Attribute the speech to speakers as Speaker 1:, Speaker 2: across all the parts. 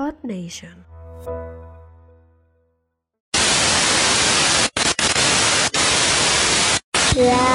Speaker 1: Odd Nation.
Speaker 2: La.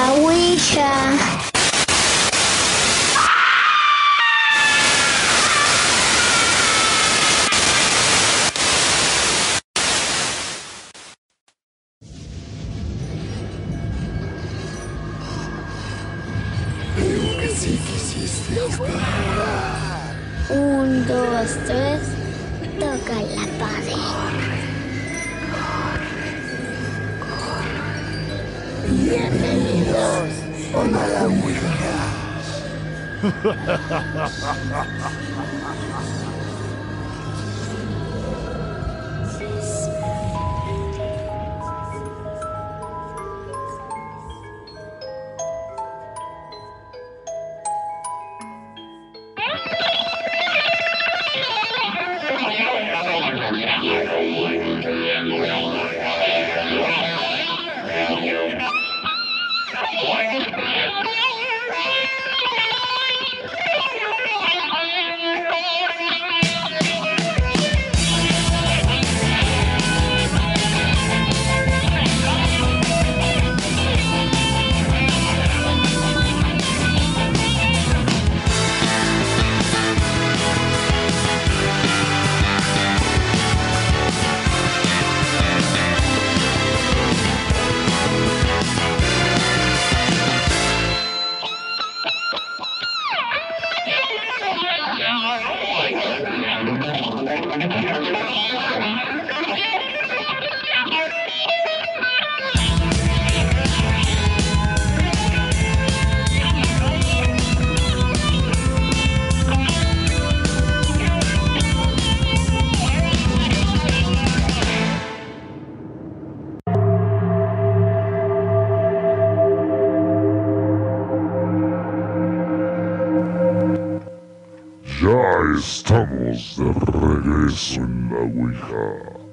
Speaker 3: Estamos de regreso en la Ouija.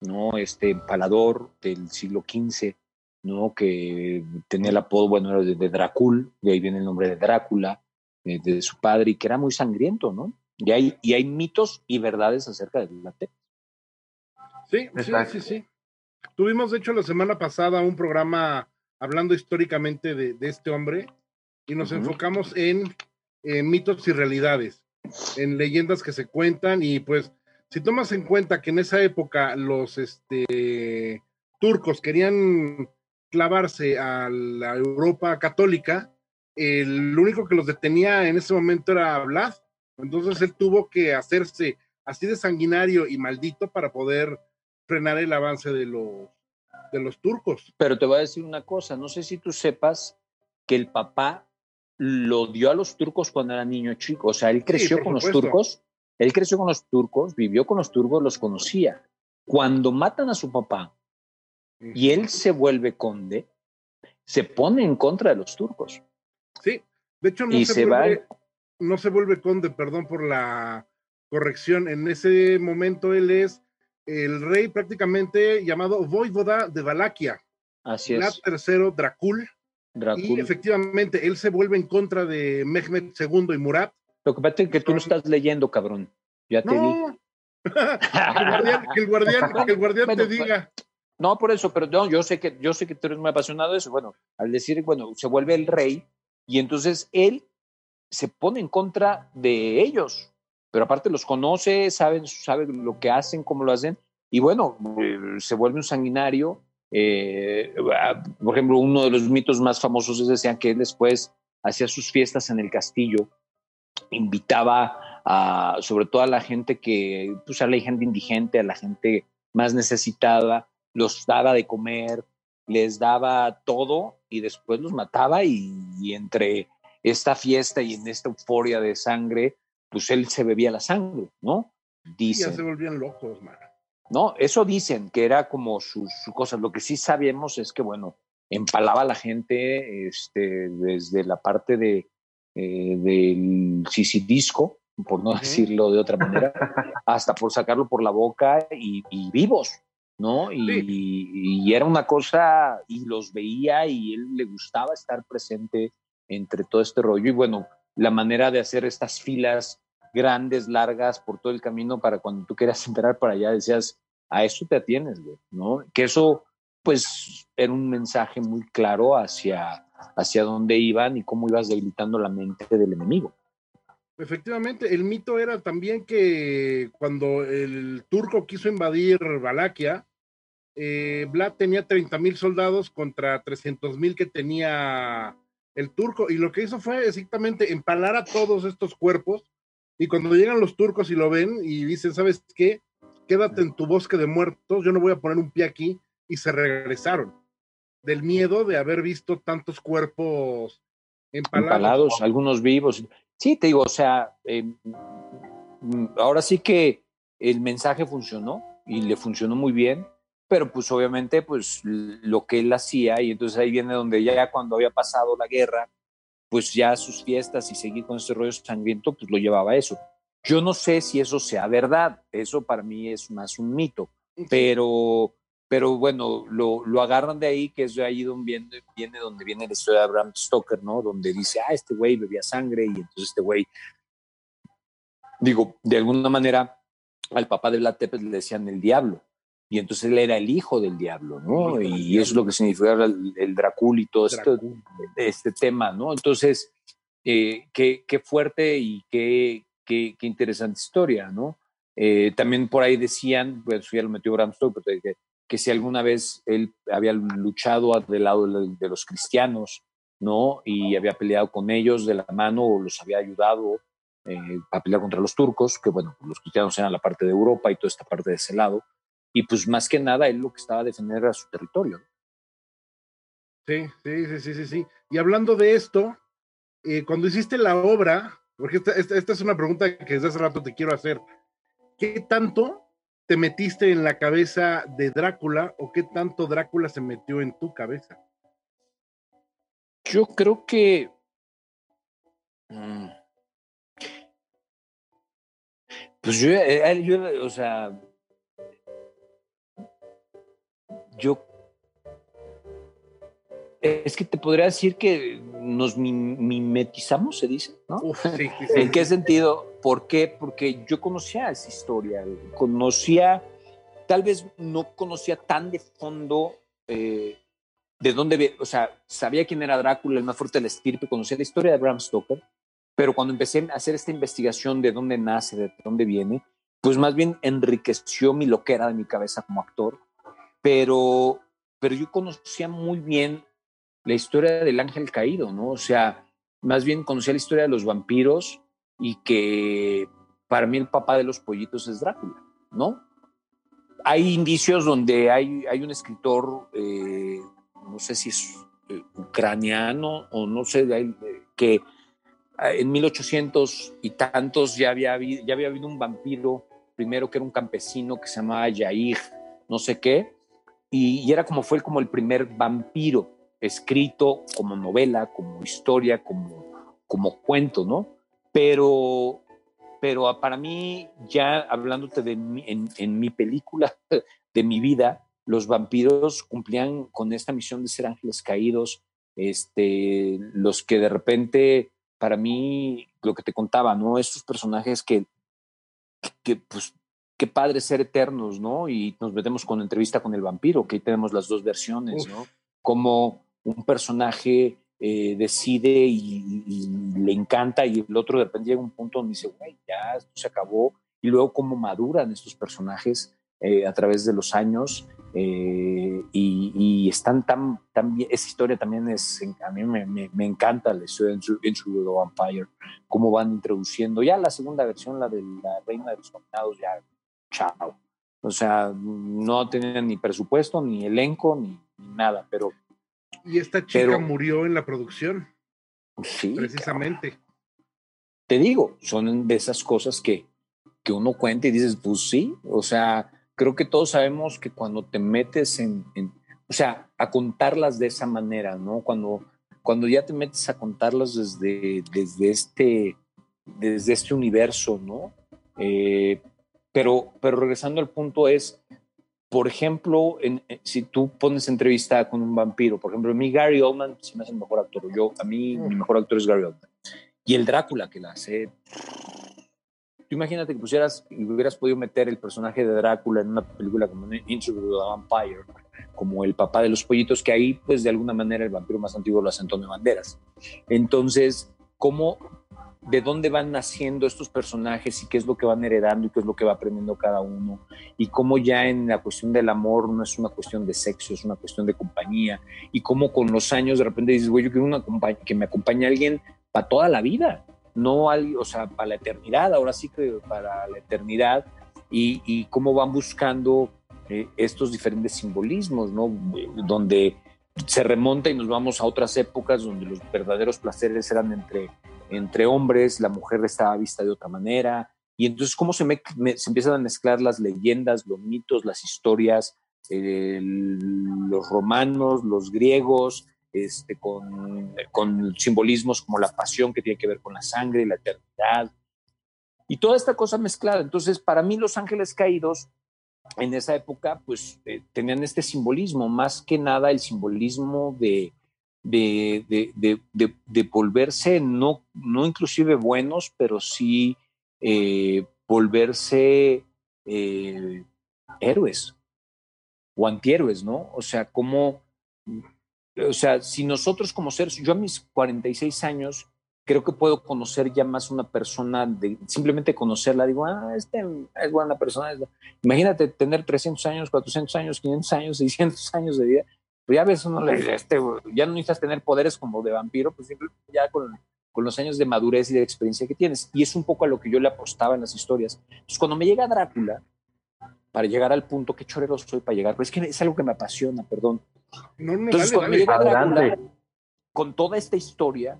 Speaker 4: ¿no? Este empalador del siglo XV, ¿no? Que tenía el apodo, bueno, era de, de Dracul, de ahí viene el nombre de Drácula, eh, de su padre, y que era muy sangriento, ¿no? Y hay, y hay mitos y verdades acerca del latte.
Speaker 5: Sí, sí, sí, sí. Tuvimos, de hecho, la semana pasada un programa hablando históricamente de, de este hombre y nos enfocamos en, en mitos y realidades, en leyendas que se cuentan y pues si tomas en cuenta que en esa época los este, turcos querían clavarse a la Europa católica, el único que los detenía en ese momento era Vlad, entonces él tuvo que hacerse así de sanguinario y maldito para poder frenar el avance de los, de los turcos.
Speaker 4: Pero te voy a decir una cosa, no sé si tú sepas que el papá lo dio a los turcos cuando era niño chico, o sea, él creció con los turcos, él creció con los turcos, vivió con los turcos, los conocía. Cuando matan a su papá y él se vuelve conde, se pone en contra de los turcos.
Speaker 5: Sí, de hecho no
Speaker 4: Y
Speaker 5: se,
Speaker 4: se va-
Speaker 5: vuelve, no se vuelve conde, perdón por la corrección. En ese momento él es el rey prácticamente llamado Voivoda de Valaquia,
Speaker 4: Así es,
Speaker 5: III Dracul, y
Speaker 4: Drácula.
Speaker 5: efectivamente él se vuelve en contra de Mehmed II y Murat.
Speaker 4: Lo que pasa es que tú lo estás leyendo, cabrón. Ya te di.
Speaker 5: No, que el guardián, que el guardián, que el guardián
Speaker 4: Bueno,
Speaker 5: te diga.
Speaker 4: No, por eso, pero no, yo sé que yo sé que tú eres muy apasionado de eso. Bueno, al decir, bueno, se vuelve el rey y entonces él se pone en contra de ellos, pero aparte los conoce, saben, sabe lo que hacen, cómo lo hacen y bueno, eh, se vuelve un sanguinario. Eh, ah, por ejemplo, uno de los mitos más famosos es decían que él después hacía sus fiestas en el castillo, invitaba a, sobre todo a la gente que, pues a la gente indigente, a la gente más necesitada, los daba de comer, les daba todo y después los mataba y, y entre esta fiesta y en esta euforia de sangre, pues él se bebía la sangre, ¿no?
Speaker 5: Y ya se volvían locos, man.
Speaker 4: ¿No? Eso dicen que era como sus su cosas. Lo que sí sabemos es que, bueno, empalaba a la gente este, desde la parte de, eh, del sisidisco, por no
Speaker 5: Ujú.
Speaker 4: decirlo de otra manera, hasta por sacarlo por la boca y, y vivos, ¿no? Y, y era una cosa, y los veía y él le gustaba estar presente entre todo este rollo. Y bueno, la manera de hacer estas filas grandes, largas, por todo el camino para cuando tú querías entrar para allá, decías, a eso te atienes, güey, ¿no? Que eso, pues, era un mensaje muy claro hacia, hacia dónde iban y cómo ibas debilitando la mente del enemigo.
Speaker 5: Efectivamente, el mito era también que cuando el turco quiso invadir Valaquia, eh, Vlad tenía 30 mil soldados contra 300 mil que tenía el turco, y lo que hizo fue exactamente empalar a todos estos cuerpos, y cuando llegan los turcos y lo ven y dicen, ¿sabes qué? Quédate en tu bosque de muertos, yo no voy a poner un pie aquí, y se regresaron del miedo de haber visto tantos cuerpos empalados.
Speaker 4: Empalados, algunos vivos. Sí, te digo, o sea, eh, ahora sí que el mensaje funcionó y le funcionó muy bien, pero pues obviamente pues lo que él hacía y entonces ahí viene donde ya cuando había pasado la guerra, pues ya sus fiestas y seguir con ese rollo sangriento, pues lo llevaba a eso. Yo no sé si eso sea verdad, eso para mí es más un mito, pero pero bueno, lo, lo, agarran de ahí, que es de ahí donde viene, viene, donde viene la historia de Bram Stoker, ¿no? Donde dice, ah, este güey bebía sangre y entonces este güey, digo, de alguna manera al papá de Vlad Tepes le decían el diablo, y entonces él era el hijo del diablo, ¿no? Y eso es lo que significaba el, el Dracul y todo esto, este tema, ¿no? Entonces, eh, qué, qué, fuerte y qué, qué, qué interesante historia, ¿no? Eh, también por ahí decían, pues ya lo metió Bram Stoker, que que si alguna vez él había luchado del lado de los cristianos, ¿no? Y había peleado con ellos de la mano o los había ayudado eh, a pelear contra los turcos, que bueno, los cristianos eran la parte de Europa y toda esta parte de ese lado. Y pues más que nada él lo que estaba a defender era su territorio.
Speaker 5: Sí, sí, sí, sí, sí, sí. Y hablando de esto, eh, cuando hiciste la obra, porque esta, esta, es una pregunta que desde hace rato te quiero hacer, ¿qué tanto te metiste en la cabeza de Drácula o qué tanto Drácula se metió en tu cabeza?
Speaker 4: Yo creo que... Mm, pues yo, eh, yo, o sea, yo es que te podría decir que nos mimetizamos, se dice, ¿no?
Speaker 5: Uf, sí, sí,
Speaker 4: ¿En qué sentido? ¿Por qué? Porque yo conocía esa historia, conocía, tal vez no conocía tan de fondo eh, de dónde, o sea, sabía quién era Drácula, el más fuerte de la estirpe, conocía la historia de Bram Stoker, pero cuando empecé a hacer esta investigación de dónde nace, de dónde viene, pues más bien enriqueció mi loquera de mi cabeza como actor, pero, pero yo conocía muy bien la historia del ángel caído, ¿no? O sea, más bien conocía la historia de los vampiros y que para mí el papá de los pollitos es Drácula, ¿no? Hay indicios donde hay, hay un escritor, eh, no sé si es eh, ucraniano o no sé, que ah, en 1800 y tantos ya había, ya había habido un vampiro, primero que era un campesino que se llamaba Yair, no sé qué, y era como fue como el primer vampiro escrito como novela, como historia, como, como cuento, ¿no? Pero, pero para mí, ya hablándote de en, en mi película de mi vida, los vampiros cumplían con esta misión de ser ángeles caídos, este, los que de repente, para mí, lo que te contaba, ¿no? Estos personajes que, que pues, qué padre ser eternos, ¿no? Y nos metemos con entrevista con el vampiro, que ahí tenemos las dos versiones, ¿no? Como un personaje eh, decide y, le encanta y el otro de llega un punto donde dice, güey, ya esto se acabó. Y luego cómo maduran estos personajes eh, a través de los años eh, y, están tan, tan bien, esa historia también es, a mí me, me, encanta la historia Intruder the Vampire, cómo van introduciendo, ya la segunda versión, la de la Reina de los Condenados, ya, chao. O sea, no tenían ni presupuesto, ni elenco, ni nada, pero
Speaker 5: y esta chica murió en la producción.
Speaker 4: Sí.
Speaker 5: Precisamente.
Speaker 4: Te digo, son de esas cosas que, que uno cuenta y dices, pues sí, o sea, creo que todos sabemos que cuando te metes en, o sea, a contarlas de esa manera, ¿no? Cuando, cuando ya te metes a contarlas desde, desde, este, desde este universo, ¿no? Eh, pero, pero regresando al punto es, por ejemplo, en, eh, si tú pones entrevista con un vampiro, por ejemplo, a mí Gary Oldman se me hace el mejor actor. Yo, a mí mi mejor actor es Gary Oldman. Y el Drácula que la hace, tú imagínate que pusieras y hubieras podido meter el personaje de Drácula en una película como Interview with a Vampire, como el papá de los pollitos, que ahí, pues de alguna manera, el vampiro más antiguo lo hace Antonio Banderas. Entonces, ¿cómo de dónde van naciendo estos personajes y qué es lo que van heredando y qué es lo que va aprendiendo cada uno. Y cómo ya en la cuestión del amor no es una cuestión de sexo, es una cuestión de compañía. Y cómo con los años de repente dices, güey, yo quiero que me acompañe alguien para toda la vida, no alguien, o sea, para la eternidad, ahora sí que para la eternidad. Y, y cómo van buscando eh, estos diferentes simbolismos, ¿no? Donde se remonta y nos vamos a otras épocas donde los verdaderos placeres eran entre entre hombres, la mujer estaba vista de otra manera, y entonces cómo se, se empiezan a mezclar las leyendas, los mitos, las historias, los romanos, los griegos, este, con, con, simbolismos como la pasión que tiene que ver con la sangre, la eternidad, y toda esta cosa mezclada. Entonces, para mí los ángeles caídos en esa época, pues eh, tenían este simbolismo, más que nada el simbolismo de, de, de, de, volverse, no, no inclusive buenos, pero sí eh, volverse eh, héroes o antihéroes, ¿no? O sea, como, o sea, si nosotros como seres, yo a mis 46 años, creo que puedo conocer ya más una persona, de, simplemente conocerla, digo, ah, este es buena persona. Imagínate tener 300 años, 400 años, 500 años, 600 años de vida pues ya ves, uno le, este, ya no necesitas tener poderes como de vampiro, pues simplemente ya con, con, los años de madurez y de experiencia que tienes. Y es un poco a lo que yo le apostaba en las historias. Entonces, cuando me llega Drácula, para llegar al punto, qué chorero soy para llegar, pero es que es algo que me apasiona, perdón.
Speaker 5: No, no,
Speaker 4: Entonces,
Speaker 5: dale,
Speaker 4: cuando
Speaker 5: dale.
Speaker 4: me llega Drácula, con toda esta historia,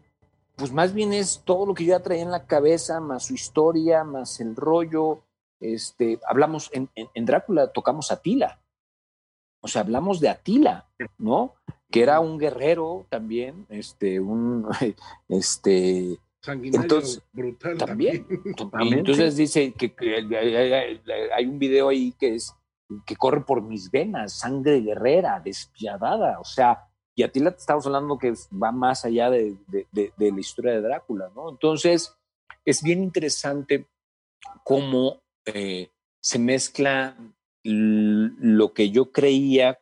Speaker 4: pues más bien es todo lo que yo ya traía en la cabeza, más su historia, más el rollo. Este, hablamos en, en, en Drácula, tocamos a Tila o sea, hablamos de Atila, ¿no? Que era un guerrero también, este, un, este,
Speaker 5: Sanguinario,
Speaker 4: entonces,
Speaker 5: brutal
Speaker 4: también.
Speaker 5: también.
Speaker 4: Entonces dice que, que hay un video ahí que es que corre por mis venas, sangre guerrera, despiadada, o sea, y Atila te estamos hablando que va más allá de, de, de, de la historia de Drácula, ¿no? Entonces, es bien interesante cómo eh, se mezcla lo que yo creía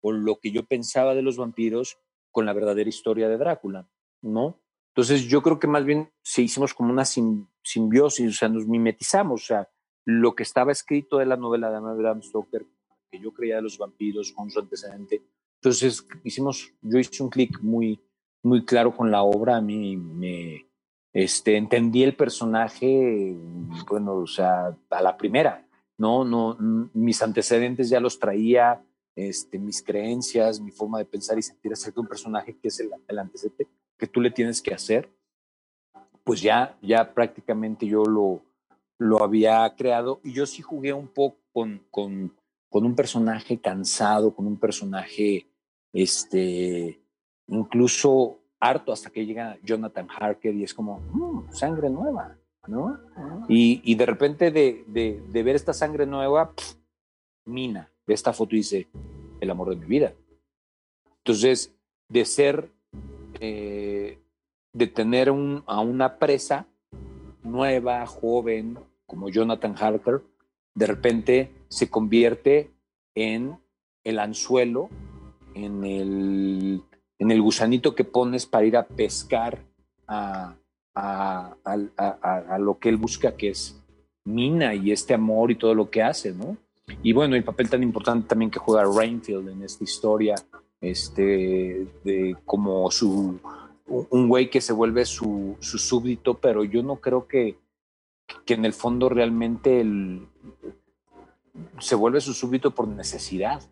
Speaker 4: o lo que yo pensaba de los vampiros con la verdadera historia de Drácula, ¿no? Entonces yo creo que más bien se hicimos como una simbiosis, o sea, nos mimetizamos, o sea, lo que estaba escrito de la novela de Anna Bram Stoker, que yo creía de los vampiros con su antecedente, entonces hicimos, yo hice un clic muy, muy claro con la obra, a mí me, este, entendí el personaje, bueno, o sea, a la primera, no, no, mis antecedentes ya los traía, este, mis creencias, mi forma de pensar y sentir acerca de un personaje que es el, el antecedente que tú le tienes que hacer, pues ya, ya prácticamente yo lo, lo había creado. Y yo sí jugué un poco con, con, un personaje cansado, con un personaje, este, incluso harto hasta que llega Jonathan Harker y es como, mmm, sangre nueva, ¿no? Y, y de repente de, de, de, ver esta sangre nueva, pff, Mina, de esta foto dice, el amor de mi vida. Entonces, de ser, eh, de tener un, a una presa nueva, joven, como Jonathan Harker, de repente se convierte en el anzuelo, en el, en el gusanito que pones para ir a pescar a, a, lo que él busca, que es Mina y este amor y todo lo que hace, ¿no? Y bueno, el papel tan importante también que juega Rainfield en esta historia, este, de como su, un güey que se vuelve su, su súbdito, pero yo no creo que, que en el fondo realmente el, se vuelve su súbdito por necesidad.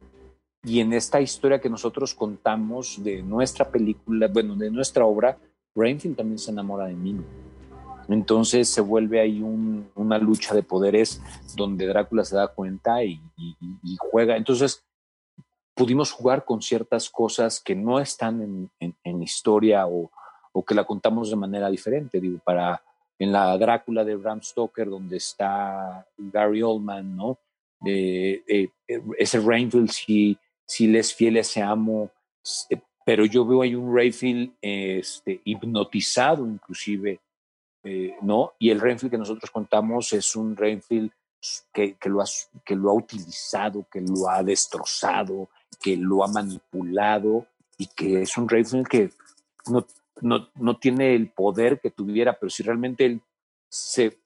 Speaker 4: Y en esta historia que nosotros contamos de nuestra película, bueno, de nuestra obra, Rainfield también se enamora de mí. Entonces se vuelve ahí un, una lucha de poderes donde Drácula se da cuenta y, juega. Entonces pudimos jugar con ciertas cosas que no están en, historia o, que la contamos de manera diferente. Digo, para en la Drácula de Bram Stoker, donde está Gary Oldman, ¿no? Eh, eh, ese Rainfield sí, sí le es fiel a ese amo, pero yo veo ahí un Rayfield este, hipnotizado inclusive eh, ¿no? Y el Renfield que nosotros contamos es un Renfield que, que, lo ha, que lo ha utilizado, que lo ha destrozado, que lo ha manipulado y que es un Renfield que no, no, no tiene el poder que tuviera, pero si realmente él se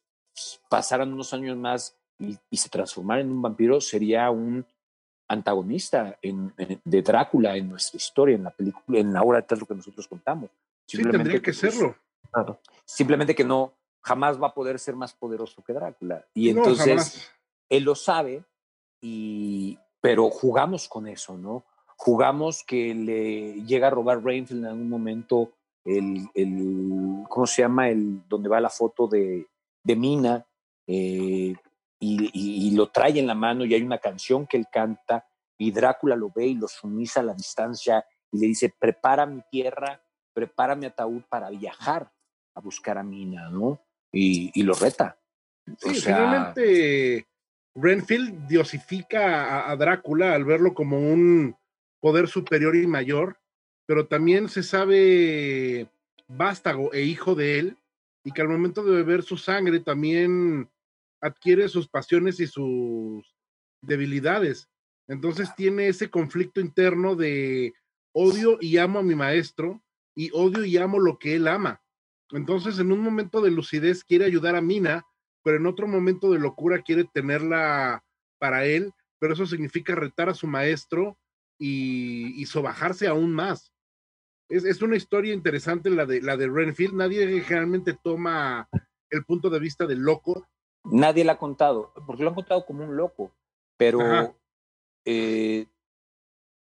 Speaker 4: pasaran unos años más y, y se transformara en un vampiro, sería un antagonista en, en- de Drácula en nuestra historia, en la película, en la obra de teatro que nosotros contamos.
Speaker 5: Sí, tendría que
Speaker 4: pues,
Speaker 5: serlo.
Speaker 4: Simplemente que no, jamás va a poder ser más poderoso que Drácula. Y
Speaker 5: No,
Speaker 4: entonces
Speaker 5: jamás.
Speaker 4: él lo sabe, y, pero jugamos con eso, ¿no? Jugamos que le llega a robar Rainfield en algún momento el, el ¿cómo se llama? El, donde va la foto de, de Mina, eh, y, y- y lo trae en la mano y hay una canción que él canta y Drácula lo ve y lo sumisa a la distancia y le dice, prepara mi tierra, prepara mi ataúd para viajar a buscar a Mina, ¿no? Y, y lo reta.
Speaker 5: Sí,
Speaker 4: O sea,
Speaker 5: finalmente Renfield diosifica a, a Drácula al verlo como un poder superior y mayor, pero también se sabe vástago e hijo de él, y que al momento de beber su sangre también adquiere sus pasiones y sus debilidades. Entonces tiene ese conflicto interno de odio y amo a mi maestro y odio y amo lo que él ama. Entonces en un momento de lucidez quiere ayudar a Mina, pero en otro momento de locura quiere tenerla para él, pero eso significa retar a su maestro y, y sobajarse aún más. Es, es una historia interesante la de, la de Renfield. Nadie generalmente toma el punto de vista del loco.
Speaker 4: Nadie la ha contado, porque lo han contado como un loco, pero eh,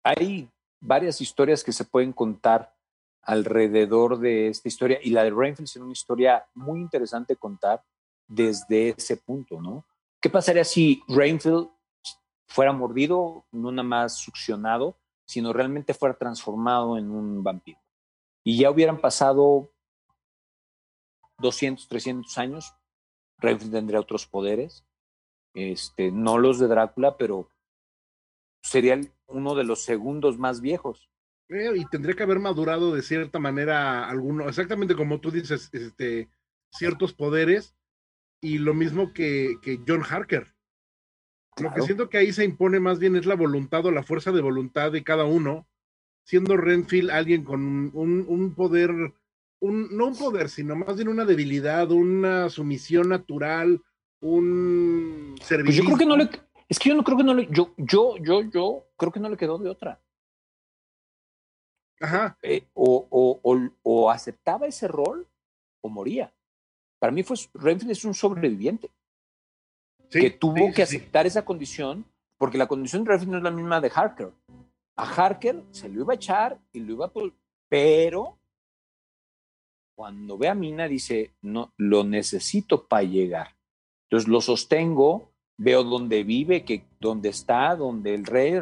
Speaker 4: hay varias historias que se pueden contar alrededor de esta historia y la de Rainfield es una historia muy interesante contar desde ese punto, ¿no? ¿Qué pasaría si Rainfield fuera mordido, no nada más succionado, sino realmente fuera transformado en un vampiro? Y ya hubieran pasado 200, 300 años, Renfield tendría otros poderes, este, no los de Drácula, pero sería uno de los segundos más viejos.
Speaker 5: eh, y tendría que haber madurado de cierta manera alguno, exactamente como tú dices, este, ciertos poderes. Y lo mismo que, que John Harker. Lo que siento que ahí se impone más bien es la voluntad o la fuerza de voluntad de cada uno, siendo Renfield alguien con un, un poder, un, no un poder, sino más bien una debilidad, una sumisión natural, un
Speaker 4: Pues
Speaker 5: servicio.
Speaker 4: yo creo que no le, es que yo no creo que no le, yo, yo, yo, yo creo que no le quedó de otra.
Speaker 5: Ajá,
Speaker 4: Eh, o, o, o, o aceptaba ese rol o moría. Para mí fue, Renfield es un sobreviviente
Speaker 5: sí,
Speaker 4: que tuvo
Speaker 5: sí,
Speaker 4: que
Speaker 5: sí,
Speaker 4: aceptar esa condición, porque la condición de Renfield no es la misma de Harker. A Harker se lo iba a echar y lo iba a... Pero cuando ve a Mina dice, no, lo necesito para llegar. Entonces lo sostengo, veo dónde vive, que, dónde está, dónde el rey,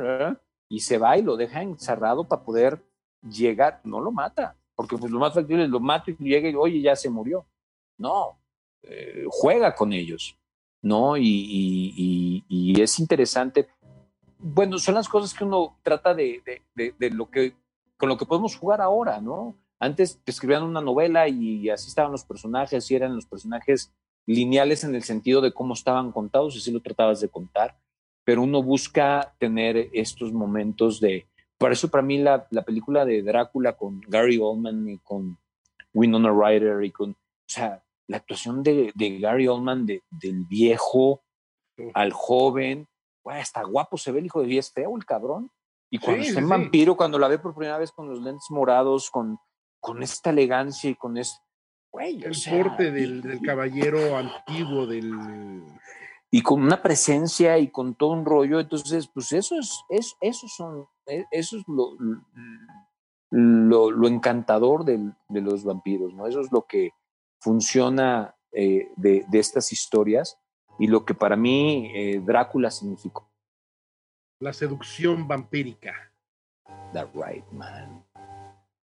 Speaker 4: y se va y lo deja encerrado para poder llegar. No lo mata, porque pues lo más factible es lo mato y llega y, oye, ya se murió. No, eh, juega con ellos. ¿no? Y, y- y- y es interesante. Bueno, son las cosas que uno trata de, de- de- de lo que, con lo que podemos jugar ahora, ¿no? Antes te escribían una novela y así estaban los personajes y eran los personajes lineales en el sentido de cómo estaban contados y así lo tratabas de contar, pero uno busca tener estos momentos de... Por eso para mí la, la película de Drácula con Gary Oldman y con Winona Ryder y con... O sea, la actuación de, de Gary Oldman, de- del viejo al joven, güey, hasta guapo se ve el hijo de y es feo el cabrón. Y cuando
Speaker 5: Sí,
Speaker 4: está
Speaker 5: sí, sí.
Speaker 4: vampiro, cuando la ve por primera vez con los lentes morados, con, con esta elegancia y con este, güey,
Speaker 5: El
Speaker 4: sea,
Speaker 5: porte del, del caballero antiguo, del...
Speaker 4: y con una presencia y con todo un rollo, entonces, pues eso es, es eso son, e- eso es lo, lo, lo encantador del- de los vampiros, ¿no? Eso es lo que funciona eh, de, de estas historias y lo que para mí eh, Drácula significó.
Speaker 5: la seducción vampírica.
Speaker 4: The right man.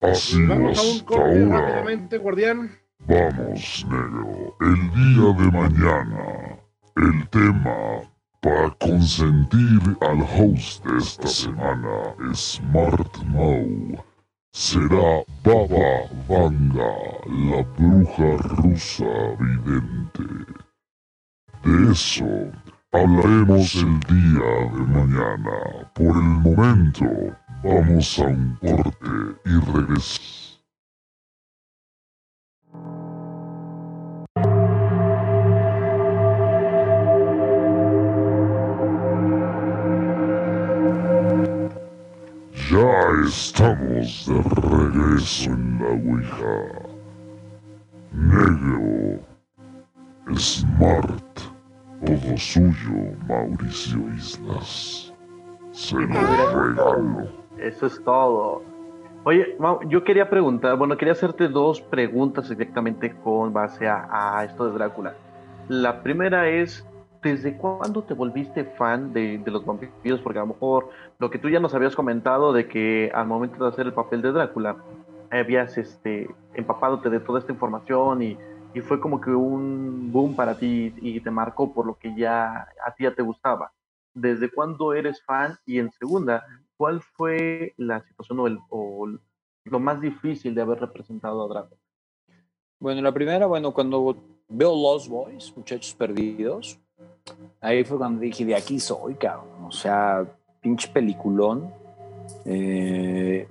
Speaker 3: Así
Speaker 5: Vamos a un
Speaker 3: hasta
Speaker 5: corte
Speaker 3: ahora.
Speaker 5: rápidamente, guardián.
Speaker 3: Vamos, negro. El día de mañana. El tema para consentir al host de esta semana es Smart Mau. será Baba Vanga, la bruja rusa vidente. De eso hablaremos el día de mañana. Por el momento, vamos a un corte y regresamos. Ya estamos de regreso en la Ouija. Negro, Smart, todo suyo, Mauricio Islas. Se lo regalo.
Speaker 1: Eso es todo. Oye, yo quería preguntar, bueno, quería hacerte dos preguntas directamente con base a, a esto de Drácula. La primera es, ¿desde cuándo te volviste fan de, de, los vampiros? Porque a lo mejor lo que tú ya nos habías comentado de que al momento de hacer el papel de Drácula, habías este, empapadote de toda esta información y, y, fue como que un boom para ti y te marcó por lo que ya a ti ya te gustaba. ¿Desde cuándo eres fan? Y en segunda, ¿cuál fue la situación o, el, o lo más difícil de haber representado a Drácula?
Speaker 4: Bueno, la primera, bueno, cuando veo Lost Boys, Muchachos Perdidos, ahí fue cuando dije, de aquí soy, cabrón. O sea, pinche peliculón. Eh,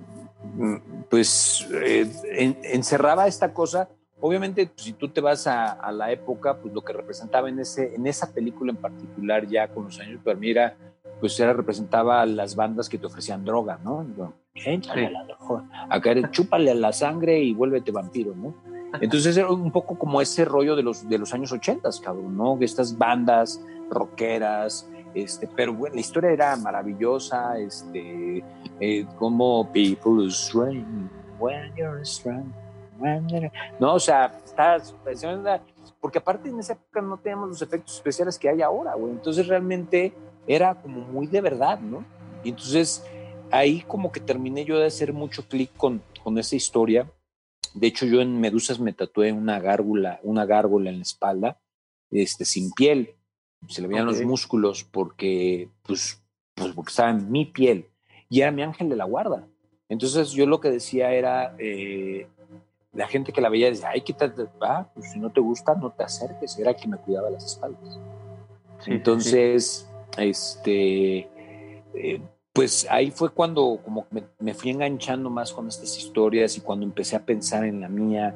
Speaker 4: pues eh, en, encerraba esta cosa. Obviamente, pues, si tú te vas a, a, la época, pues lo que representaba en, ese, en esa película en particular, ya con los años, pero mira, pues era, representaba a las bandas que te ofrecían droga, ¿no? Échale a la droga. Acá eres, chúpale a la sangre y vuélvete vampiro, ¿no? Entonces era un poco como ese rollo de los, de los años 80, cabrón, ¿no? Estas bandas rockeras, este, pero bueno, la historia era maravillosa, este, eh, como people strange when you're strong. No, o sea, estás, porque aparte en esa época no teníamos los efectos especiales que hay ahora, güey. Entonces realmente era como muy de verdad, ¿no? Y entonces ahí como que terminé yo de hacer mucho clic con, con esa historia. De hecho, yo en Medusas me tatué una gárgula, una gárgola en la espalda, este, sin piel. Se le veían okay. los músculos porque, pues, pues, porque estaba en mi piel. Y era mi ángel de la guarda. Entonces yo lo que decía era, eh, la gente que la veía decía, ay, quítate, ah, pues si no te gusta, no te acerques. Era quien me cuidaba las espaldas. Sí, Entonces, sí. Este, eh, pues ahí fue cuando como me, me, fui enganchando más con estas historias y cuando empecé a pensar en la mía.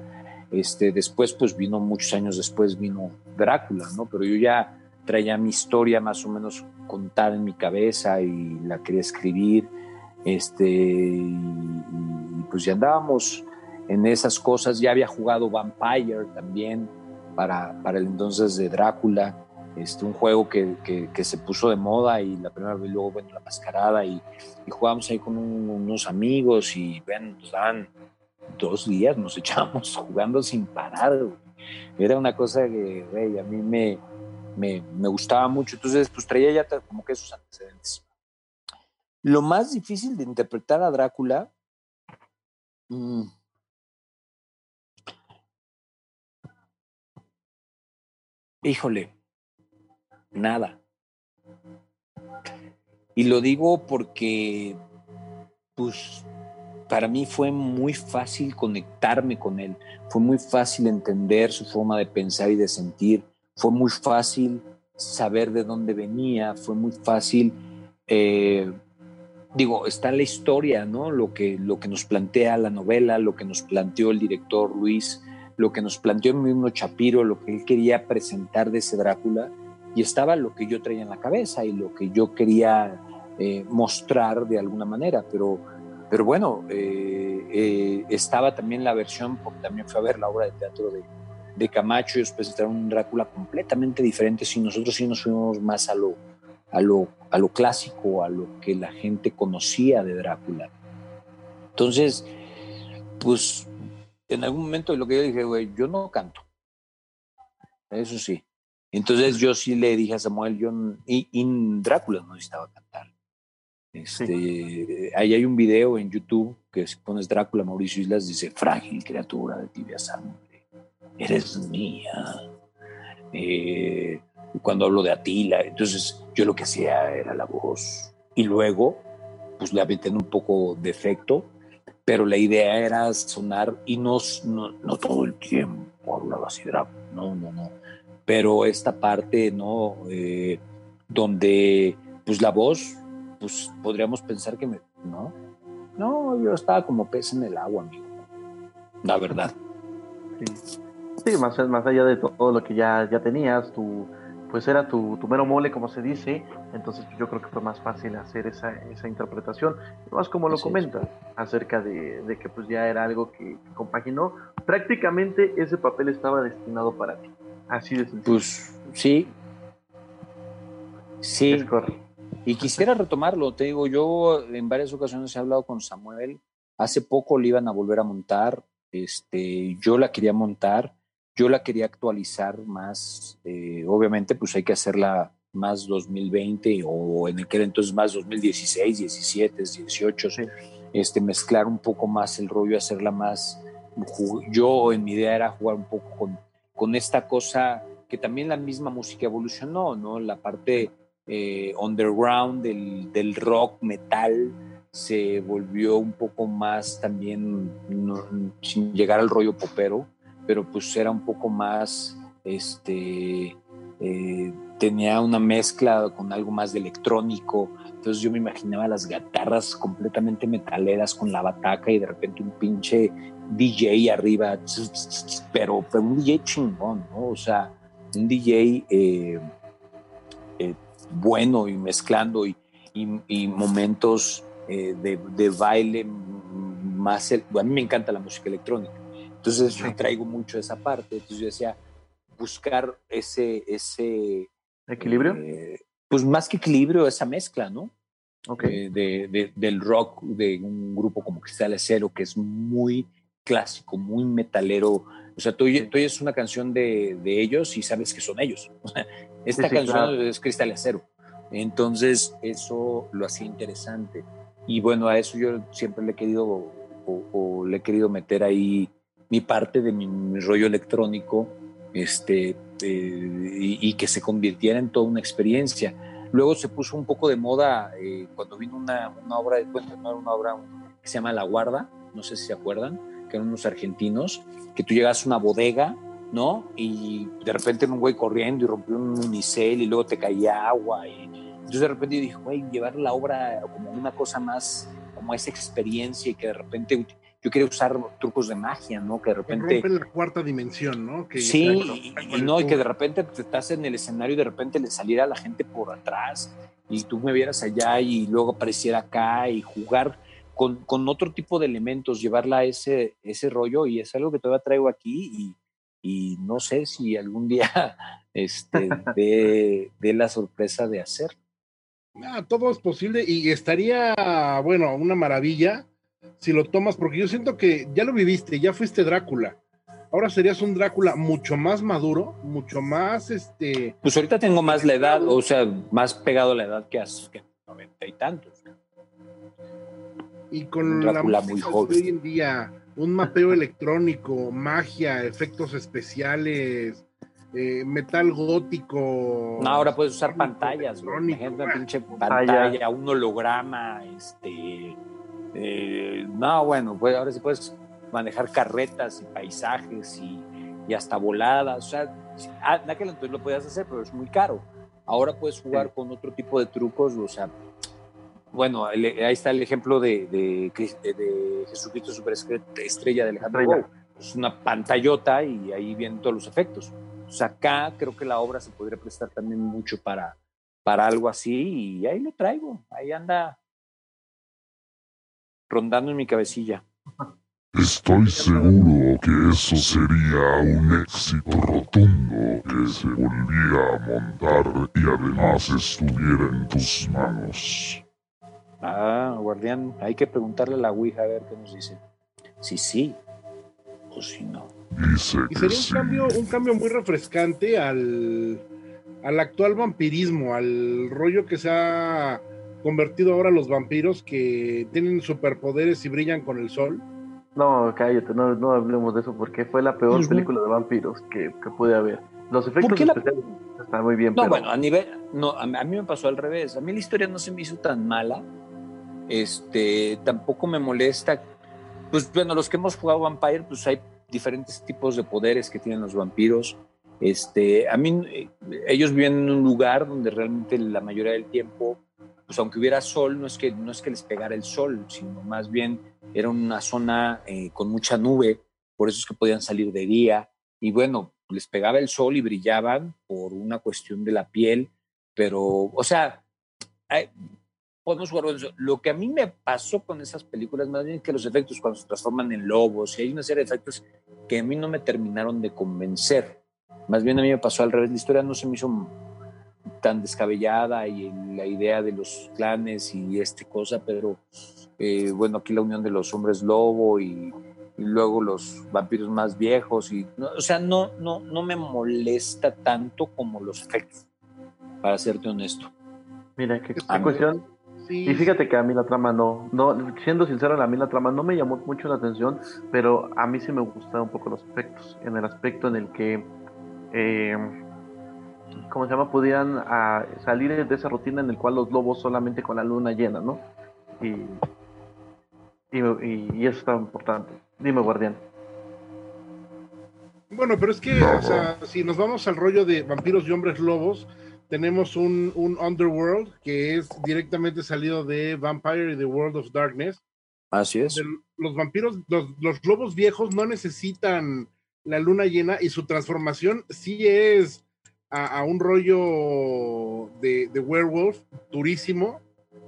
Speaker 4: Este, después, pues vino muchos años después, vino Drácula, ¿no? Pero yo ya traía mi historia más o menos contada en mi cabeza y la quería escribir. Este, y, pues ya andábamos en esas cosas. Ya había jugado Vampire también para, para el entonces de Drácula. Este, un juego que, que, se puso de moda y la primera vez luego bueno, la mascarada y, y jugamos ahí con un, unos amigos y ven, nos daban dos días, nos echamos jugando sin parar. Era una cosa que güey, a mí me, me, me, gustaba mucho, entonces pues traía ya como que esos antecedentes. Lo más difícil de interpretar a Drácula, mmm, híjole, nada. Y lo digo porque, pues, para mí fue muy fácil conectarme con él, fue muy fácil entender su forma de pensar y de sentir, fue muy fácil saber de dónde venía, fue muy fácil, eh, digo, está la historia, ¿no? Lo que, lo que nos plantea la novela, lo que nos planteó el director Luis, lo que nos planteó el mismo Chapiro, lo que él quería presentar de ese Drácula, y estaba lo que yo traía en la cabeza y lo que yo quería eh, mostrar de alguna manera, pero, pero bueno, eh, eh, estaba también la versión, porque también fue a ver la obra de teatro de, de Camacho, ellos presentaron un Drácula completamente diferente, si nosotros sí nos fuimos más a lo, a, lo, a lo clásico, a lo que la gente conocía de Drácula. Entonces, pues en algún momento lo que yo dije, güey, yo no canto. Eso sí. Entonces yo sí le dije a Samuel, yo y, y Drácula no necesitaba cantar. Este, sí. Ahí hay un video en YouTube que si pones Drácula Mauricio Islas dice, frágil criatura de tibia sangre, eres mía. Eh, cuando hablo de Atila, entonces yo lo que hacía era la voz. Y luego, pues le aventé un poco de efecto pero la idea era sonar y no, no, no todo el tiempo hablaba así, Drácula, no, no, no, pero esta parte, ¿no? Eh, donde, pues la voz, pues podríamos pensar que me, ¿no? No, yo estaba como pez en el agua, amigo, la verdad.
Speaker 1: Sí, sí más, más allá de todo lo que ya, ya tenías, tu, pues era tu, tu mero mole, como se dice, entonces yo creo que fue más fácil hacer esa, esa interpretación, más como lo comentas, acerca de, de que pues ya era algo que, que compaginó, prácticamente ese papel estaba destinado para ti, así de sencillo.
Speaker 4: Pues sí. Sí,
Speaker 1: Es
Speaker 4: y quisiera retomarlo, te digo, yo en varias ocasiones he hablado con Samuel, hace poco le iban a volver a montar, este, yo la quería montar, yo la quería actualizar más, eh, obviamente pues hay que hacerla más 2020 o en aquel entonces más 2016, 17, 18,
Speaker 1: Sí.
Speaker 4: este, mezclar un poco más el rollo, hacerla más, yo en mi idea era jugar un poco con, con esta cosa que también la misma música evolucionó, ¿no? La parte eh, underground del, del rock, metal, se volvió un poco más también, sin llegar al rollo popero, pero pues era un poco más, este, eh, tenía una mezcla con algo más de electrónico, entonces yo me imaginaba las guitarras completamente metaleras con la bataca y de repente un pinche DJ arriba, pero, pero un DJ chingón, ¿no? O sea, un DJ eh, eh, bueno y mezclando y, y- y momentos eh, de, de baile más... el- a mí me encanta la música electrónica, entonces yo traigo mucho esa parte, entonces yo decía, buscar ese... ese
Speaker 1: ¿Equilibrio?
Speaker 4: pues más que equilibrio, esa mezcla, ¿no?
Speaker 1: Ok.
Speaker 4: eh, de, de- del rock de un grupo como Cristal Acero, que es muy clásico, muy metalero. O sea, tú, tú oyes una canción de, de ellos y sabes que son ellos. O sea, esta
Speaker 1: Sí, sí,
Speaker 4: canción
Speaker 1: claro.
Speaker 4: es Cristal Acero. Entonces, eso lo hacía interesante. Y bueno, a eso yo siempre le he querido, o, o le he querido meter ahí mi parte de mi, mi rollo electrónico, este, eh, y, y que se convirtiera en toda una experiencia. Luego se puso un poco de moda eh, cuando vino una, una obra de cuento, no era una obra que se llama La Guarda, no sé si se acuerdan, que eran unos argentinos, que tú llegas a una bodega, ¿no? Y de repente era un güey corriendo y rompió un unicel y luego te caía agua. Y, entonces de repente yo dije, güey, llevar la obra como una cosa más, como esa experiencia y que de repente yo quería usar trucos de magia, ¿no? Que de repente...
Speaker 5: rompen la cuarta dimensión, ¿no? Que
Speaker 4: Sí,
Speaker 5: Exacto.
Speaker 4: y, y no, y que de repente te estás en el escenario y de repente le saliera la gente por atrás y tú me vieras allá y luego apareciera acá y jugar con, con otro tipo de elementos, llevarla a ese, ese rollo y es algo que todavía traigo aquí y, y no sé si algún día este, dé, dé la sorpresa de hacer.
Speaker 5: Ah, todo es posible y estaría, bueno, una maravilla si lo tomas, porque yo siento que ya lo viviste, ya fuiste Drácula. Ahora serías un Drácula mucho más maduro, mucho más, este,
Speaker 4: Pues ahorita tengo más la edad, o sea, más pegado a la edad que hace que noventa y tantos.
Speaker 5: y con la
Speaker 4: Drácula
Speaker 5: música
Speaker 4: muy
Speaker 5: de
Speaker 4: joven.
Speaker 5: hoy en día, un mapeo electrónico, magia, efectos especiales, eh, metal gótico.
Speaker 4: No, ahora puedes usar pantallas, güey.
Speaker 5: electrónico,
Speaker 4: Imagínate una
Speaker 5: ah,
Speaker 4: pinche
Speaker 1: Pantalla.
Speaker 4: pantalla, un holograma, este. Eh, no, bueno, pues ahora sí puedes manejar carretas y paisajes y, y hasta voladas. O sea, sí, en aquel entonces lo podías hacer, pero es muy caro. Ahora puedes jugar con otro tipo de trucos, o sea. Bueno, el- ahí está el ejemplo de, de, de Jesucristo Superestrella de Alejandro. Gou. Es una pantallota y ahí vienen todos los efectos. O sea, acá creo que la obra se podría prestar también mucho para, para algo así y ahí lo traigo, ahí anda rondando en mi cabecilla.
Speaker 3: Estoy seguro que eso sería un éxito rotundo que se volviera a montar y además estuviera en tus manos.
Speaker 4: Ah, guardián, hay que preguntarle a la Ouija a ver qué nos dice. Si sí o si no.
Speaker 3: Dice
Speaker 5: Y
Speaker 3: que
Speaker 5: sería un
Speaker 3: sí.
Speaker 5: cambio, un cambio muy refrescante al, al actual vampirismo, al rollo que se ha convertido ahora los vampiros que tienen superpoderes y brillan con el sol.
Speaker 1: No, cállate, no, no hablemos de eso porque fue la peor película de vampiros que, que pude haber. Los efectos
Speaker 4: la-
Speaker 1: especiales están muy bien,
Speaker 4: No,
Speaker 1: pero
Speaker 4: bueno, a nivel, no, a, a mí me pasó al revés. A mí la historia no se me hizo tan mala. Este, tampoco me molesta pues bueno, los que hemos jugado Vampire, pues hay diferentes tipos de poderes que tienen los vampiros. Este, a mí, eh, ellos viven en un lugar donde realmente la mayoría del tiempo, pues aunque hubiera sol, no es que, no es que les pegara el sol, sino más bien era una zona eh, con mucha nube, por eso es que podían salir de día. Y bueno, les pegaba el sol y brillaban por una cuestión de la piel, pero, o sea, hay- podemos jugar eso. Lo que a mí me pasó con esas películas, más bien que los efectos cuando se transforman en lobos, y hay una serie de efectos que a mí no me terminaron de convencer. Más bien a mí me pasó al revés, la historia no se me hizo tan descabellada y la idea de los clanes y este cosa, pero eh, bueno, aquí la unión de los hombres lobo y, y luego los vampiros más viejos, y, no, o sea, no, no, no me molesta tanto como los efectos, para serte honesto.
Speaker 1: Mira, qué, cuestión.
Speaker 5: Sí,
Speaker 1: Y fíjate que a mí la trama no, no, siendo sincero, a mí la trama no me llamó mucho la atención, pero a mí sí me gustaron un poco los efectos, en el aspecto en el que, eh, ¿cómo se llama? Podían ah, salir de esa rutina en el cual los lobos solamente con la luna llena, ¿no? Y, y, y- y eso estaba importante. Dime, guardián.
Speaker 5: Bueno, pero es que, o sea, si nos vamos al rollo de vampiros y hombres lobos, tenemos un, un Underworld que es directamente salido de Vampire y The World of Darkness.
Speaker 4: Así es.
Speaker 5: Los vampiros, los, los lobos viejos no necesitan la luna llena y su transformación sí es a, un rollo de, de werewolf durísimo,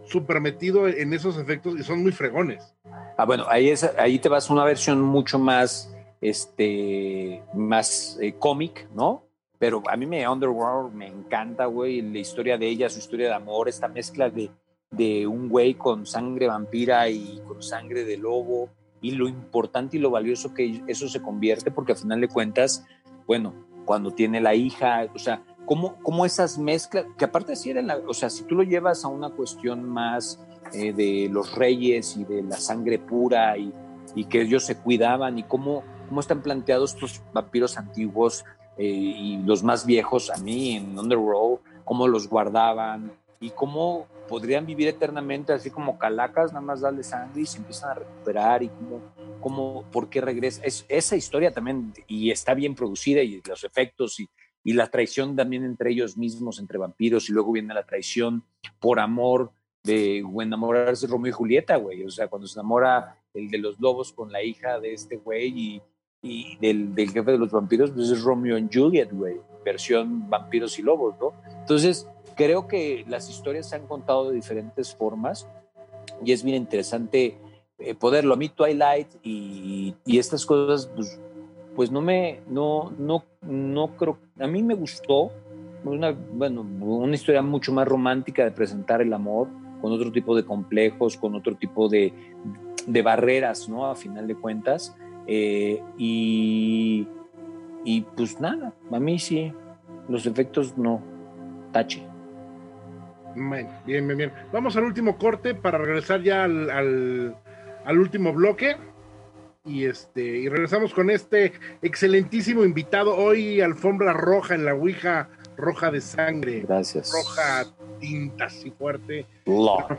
Speaker 5: súper metido en esos efectos y son muy fregones.
Speaker 4: Ah, bueno, ahí, es, ahí te vas a una versión mucho más, este, más eh, cómic, ¿no? Pero a mí me Underworld me encanta, güey, la historia de ella, su historia de amor, esta mezcla de, de un güey con sangre vampira y con sangre de lobo, y lo importante y lo valioso que eso se convierte, porque al final de cuentas, bueno, cuando tiene la hija, o sea, cómo, cómo esas mezclas, que aparte sí eran, la, o sea, si tú lo llevas a una cuestión más eh, de los reyes y de la sangre pura y, y que ellos se cuidaban y cómo, cómo están planteados estos vampiros antiguos eh, y los más viejos a mí en Underworld, cómo los guardaban y cómo podrían vivir eternamente así como calacas, nada más darle sangre y se empiezan a recuperar y cómo, cómo por qué regresa. Es, esa historia también, y está bien producida y los efectos y, y la traición también entre ellos mismos, entre vampiros, y luego viene la traición por amor de enamorarse Romeo y Julieta, güey. O sea, cuando se enamora el de los lobos con la hija de este güey y, y del, del jefe de los vampiros, pues es Romeo y Juliet, güey. Versión vampiros y lobos, ¿no? Entonces, creo que las historias se han contado de diferentes formas y es bien interesante eh, poderlo. A mí Twilight y, estas cosas, pues, pues no me, no, no, no creo, a mí me gustó, una, bueno, una historia mucho más romántica de presentar el amor, con otro tipo de complejos, con otro tipo de, de barreras, ¿no? A final de cuentas. Eh, y, y pues nada, a mí sí, los efectos no, tache.
Speaker 5: Bueno, bien, bien, bien. Vamos al último corte para regresar ya al, al, al último bloque. Y este, y regresamos con este excelentísimo invitado. Hoy, alfombra roja en la Ouija, roja de sangre,
Speaker 4: Gracias.
Speaker 5: roja tinta así fuerte.
Speaker 4: Lord,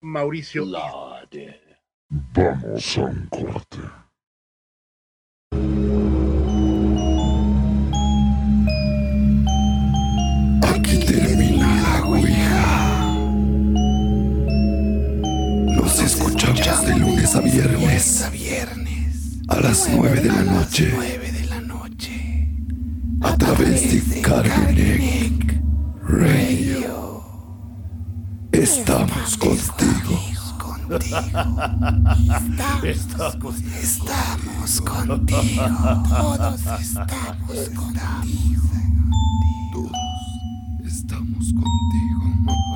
Speaker 5: Mauricio.
Speaker 4: Lord.
Speaker 3: Vamos a un corte.
Speaker 6: A viernes. A las 9 de la noche. A través de Carmenek Radio. Estamos contigo.
Speaker 2: Estamos contigo. Todos estamos contigo.
Speaker 6: Todos estamos contigo.